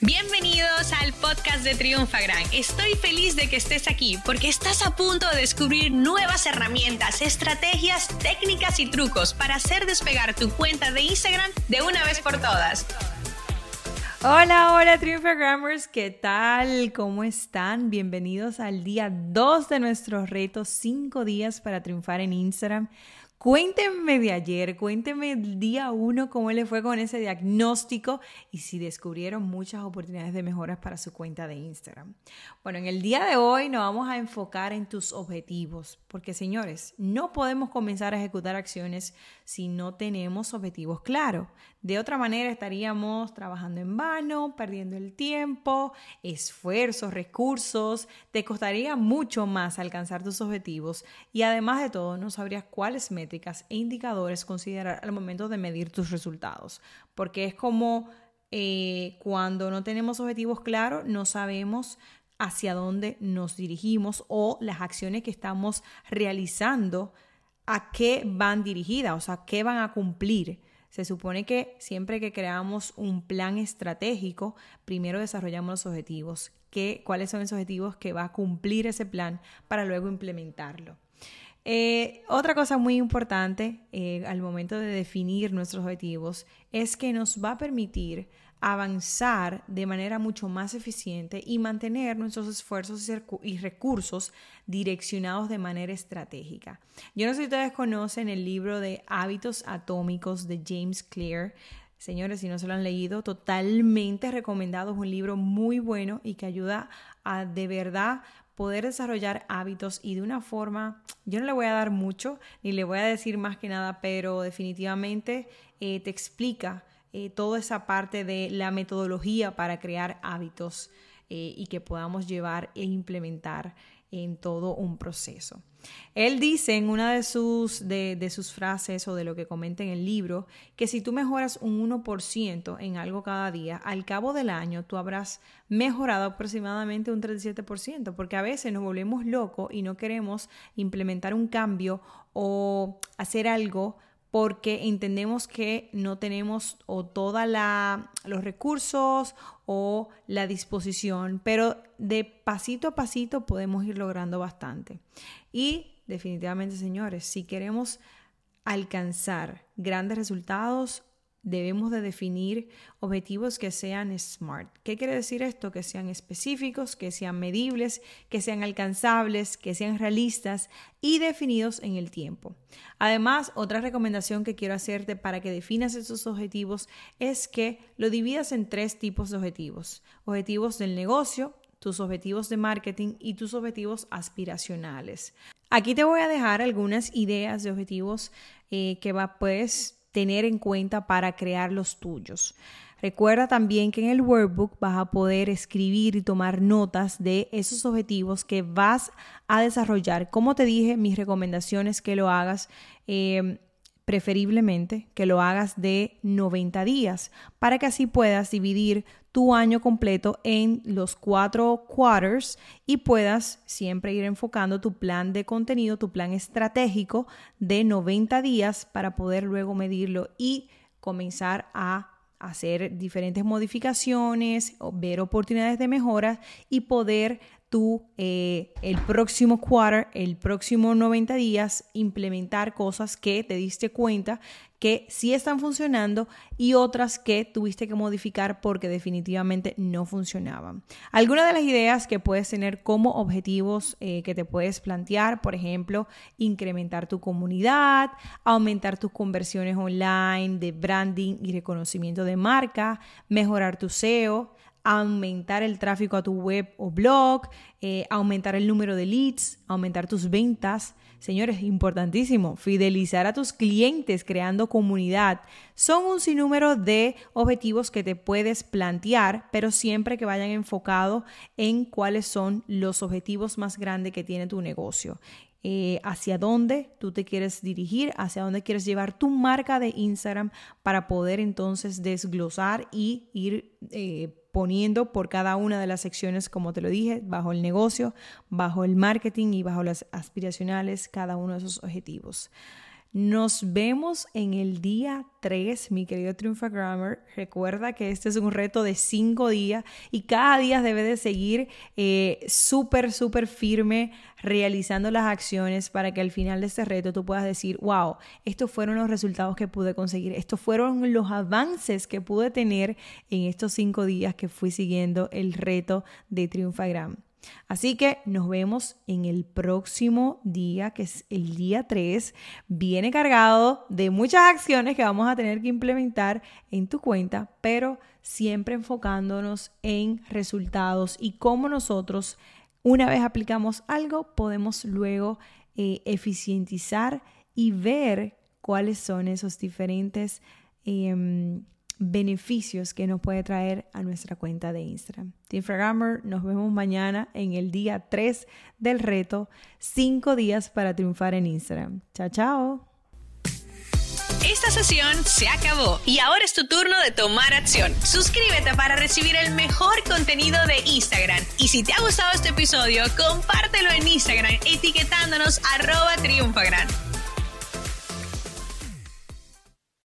Bienvenidos al podcast de Triunfa Gran. Estoy feliz de que estés aquí porque estás a punto de descubrir nuevas herramientas, estrategias, técnicas y trucos para hacer despegar tu cuenta de Instagram de una vez por todas. Hola, hola Triunfagrammers, ¿qué tal? ¿Cómo están? Bienvenidos al día 2 de nuestro reto 5 días para triunfar en Instagram. Cuéntenme de ayer, cuéntenme el día uno cómo le fue con ese diagnóstico y si descubrieron muchas oportunidades de mejoras para su cuenta de Instagram. Bueno, en el día de hoy nos vamos a enfocar en tus objetivos, porque señores, no podemos comenzar a ejecutar acciones si no tenemos objetivos claros. De otra manera estaríamos trabajando en vano, perdiendo el tiempo, esfuerzos, recursos, te costaría mucho más alcanzar tus objetivos y además de todo no sabrías cuáles e indicadores considerar al momento de medir tus resultados, porque es como eh, cuando no tenemos objetivos claros, no sabemos hacia dónde nos dirigimos o las acciones que estamos realizando, a qué van dirigidas, o sea, qué van a cumplir. Se supone que siempre que creamos un plan estratégico, primero desarrollamos los objetivos. ¿Qué, ¿Cuáles son esos objetivos que va a cumplir ese plan para luego implementarlo? Eh, otra cosa muy importante eh, al momento de definir nuestros objetivos es que nos va a permitir avanzar de manera mucho más eficiente y mantener nuestros esfuerzos y recursos direccionados de manera estratégica. Yo no sé si ustedes conocen el libro de Hábitos Atómicos de James Clear. Señores, si no se lo han leído, totalmente recomendado. Es un libro muy bueno y que ayuda a de verdad poder desarrollar hábitos y de una forma, yo no le voy a dar mucho ni le voy a decir más que nada, pero definitivamente eh, te explica eh, toda esa parte de la metodología para crear hábitos eh, y que podamos llevar e implementar en todo un proceso. Él dice en una de sus, de, sus frases o de lo que comenta en el libro que si tú mejoras un 1% en algo cada día, al cabo del año tú habrás mejorado aproximadamente un 37%, porque a veces nos volvemos locos y no queremos implementar un cambio o hacer algo porque entendemos que no tenemos o todos los recursos o la disposición, pero de pasito a pasito podemos ir logrando bastante. Y definitivamente, señores, si queremos alcanzar grandes resultados, debemos de definir objetivos que sean SMART. ¿Qué quiere decir esto? Que sean específicos, que sean medibles, que sean alcanzables, que sean realistas y definidos en el tiempo. Además, otra recomendación que quiero hacerte para que definas esos objetivos es que lo dividas en tres tipos de objetivos. Objetivos del negocio, tus objetivos de marketing y tus objetivos aspiracionales. Aquí te voy a dejar algunas ideas de objetivos eh, que va, puedes tener en cuenta para crear los tuyos. Recuerda también que en el workbook vas a poder escribir y tomar notas de esos objetivos que vas a desarrollar. Como te dije, mis recomendaciones que lo hagas eh, preferiblemente que lo hagas de 90 días para que así puedas dividir tu año completo en los cuatro quarters y puedas siempre ir enfocando tu plan de contenido, tu plan estratégico de 90 días para poder luego medirlo y comenzar a hacer diferentes modificaciones, ver oportunidades de mejora y poder tú eh, el próximo quarter, el próximo 90 días, implementar cosas que te diste cuenta que sí están funcionando y otras que tuviste que modificar porque definitivamente no funcionaban. Algunas de las ideas que puedes tener como objetivos eh, que te puedes plantear, por ejemplo, incrementar tu comunidad, aumentar tus conversiones online de branding y reconocimiento de marca, mejorar tu SEO, aumentar el tráfico a tu web o blog, eh, aumentar el número de leads, aumentar tus ventas. Señores, importantísimo, fidelizar a tus clientes creando comunidad. Son un sinnúmero de objetivos que te puedes plantear, pero siempre que vayan enfocados en cuáles son los objetivos más grandes que tiene tu negocio. Eh, hacia dónde tú te quieres dirigir, hacia dónde quieres llevar tu marca de Instagram para poder entonces desglosar y ir eh, poniendo por cada una de las secciones, como te lo dije, bajo el negocio, bajo el marketing y bajo las aspiracionales, cada uno de esos objetivos. Nos vemos en el día 3, mi querido Triunfagrammer. Recuerda que este es un reto de 5 días y cada día debe de seguir eh, súper, súper firme realizando las acciones para que al final de este reto tú puedas decir, wow, estos fueron los resultados que pude conseguir, estos fueron los avances que pude tener en estos 5 días que fui siguiendo el reto de Triunfagram. Así que nos vemos en el próximo día, que es el día 3. Viene cargado de muchas acciones que vamos a tener que implementar en tu cuenta, pero siempre enfocándonos en resultados y cómo nosotros, una vez aplicamos algo, podemos luego eh, eficientizar y ver cuáles son esos diferentes... Em, beneficios que nos puede traer a nuestra cuenta de Instagram. Team nos vemos mañana en el día 3 del reto 5 días para triunfar en Instagram. Chao, chao. Esta sesión se acabó y ahora es tu turno de tomar acción. Suscríbete para recibir el mejor contenido de Instagram. Y si te ha gustado este episodio, compártelo en Instagram etiquetándonos arroba triunfagran.